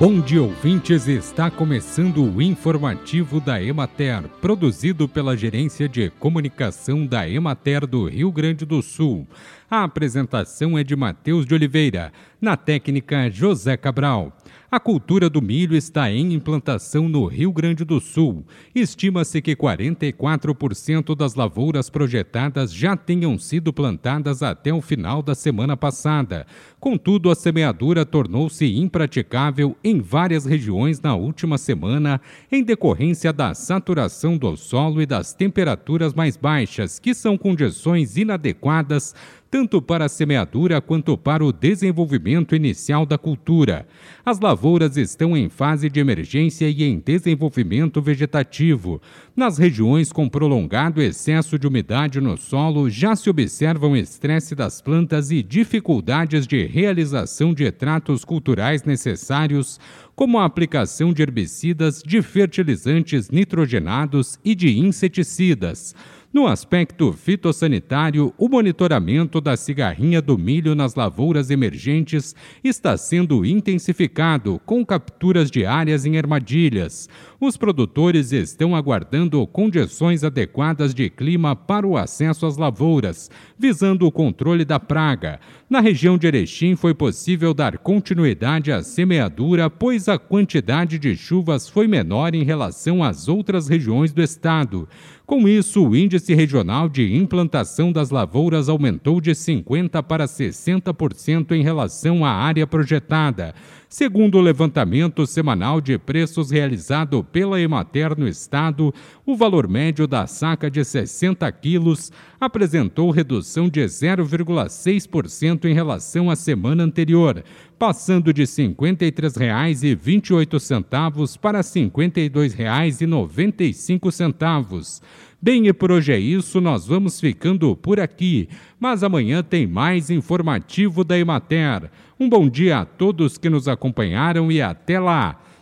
Bom dia, ouvintes! Está começando o informativo da Emater, produzido pela Gerência de Comunicação da Emater do Rio Grande do Sul. A apresentação é de Matheus de Oliveira, na técnica José Cabral. A cultura do milho está em implantação no Rio Grande do Sul. Estima-se que 44% das lavouras projetadas já tenham sido plantadas até o final da semana passada. Contudo, a semeadura tornou-se impraticável em várias regiões na última semana, em decorrência da saturação do solo e das temperaturas mais baixas, que são condições inadequadas tanto para a semeadura quanto para o desenvolvimento inicial da cultura. As lavouras estão em fase de emergência e em desenvolvimento vegetativo. Nas regiões com prolongado excesso de umidade no solo, já se observam estresse das plantas e dificuldades de realização de tratos culturais necessários, como a aplicação de herbicidas, de fertilizantes nitrogenados e de inseticidas. No aspecto fitossanitário, o monitoramento da cigarrinha do milho nas lavouras emergentes está sendo intensificado com capturas diárias em armadilhas. Os produtores estão aguardando condições adequadas de clima para o acesso às lavouras, visando o controle da praga. Na região de Erechim foi possível dar continuidade à semeadura, pois a quantidade de chuvas foi menor em relação às outras regiões do estado. Com isso, o índice regional de implantação das lavouras aumentou de 50% para 60% em relação à área projetada. Segundo o levantamento semanal de preços realizado pela Emater no estado, o valor médio da saca de 60 quilos apresentou redução de 0,6% em relação à semana anterior, passando de R$ 53,28 para R$ 52,95. Bem, e por hoje é isso, nós vamos ficando por aqui, mas amanhã tem mais informativo da Emater. Um bom dia a todos que nos acompanharam e até lá!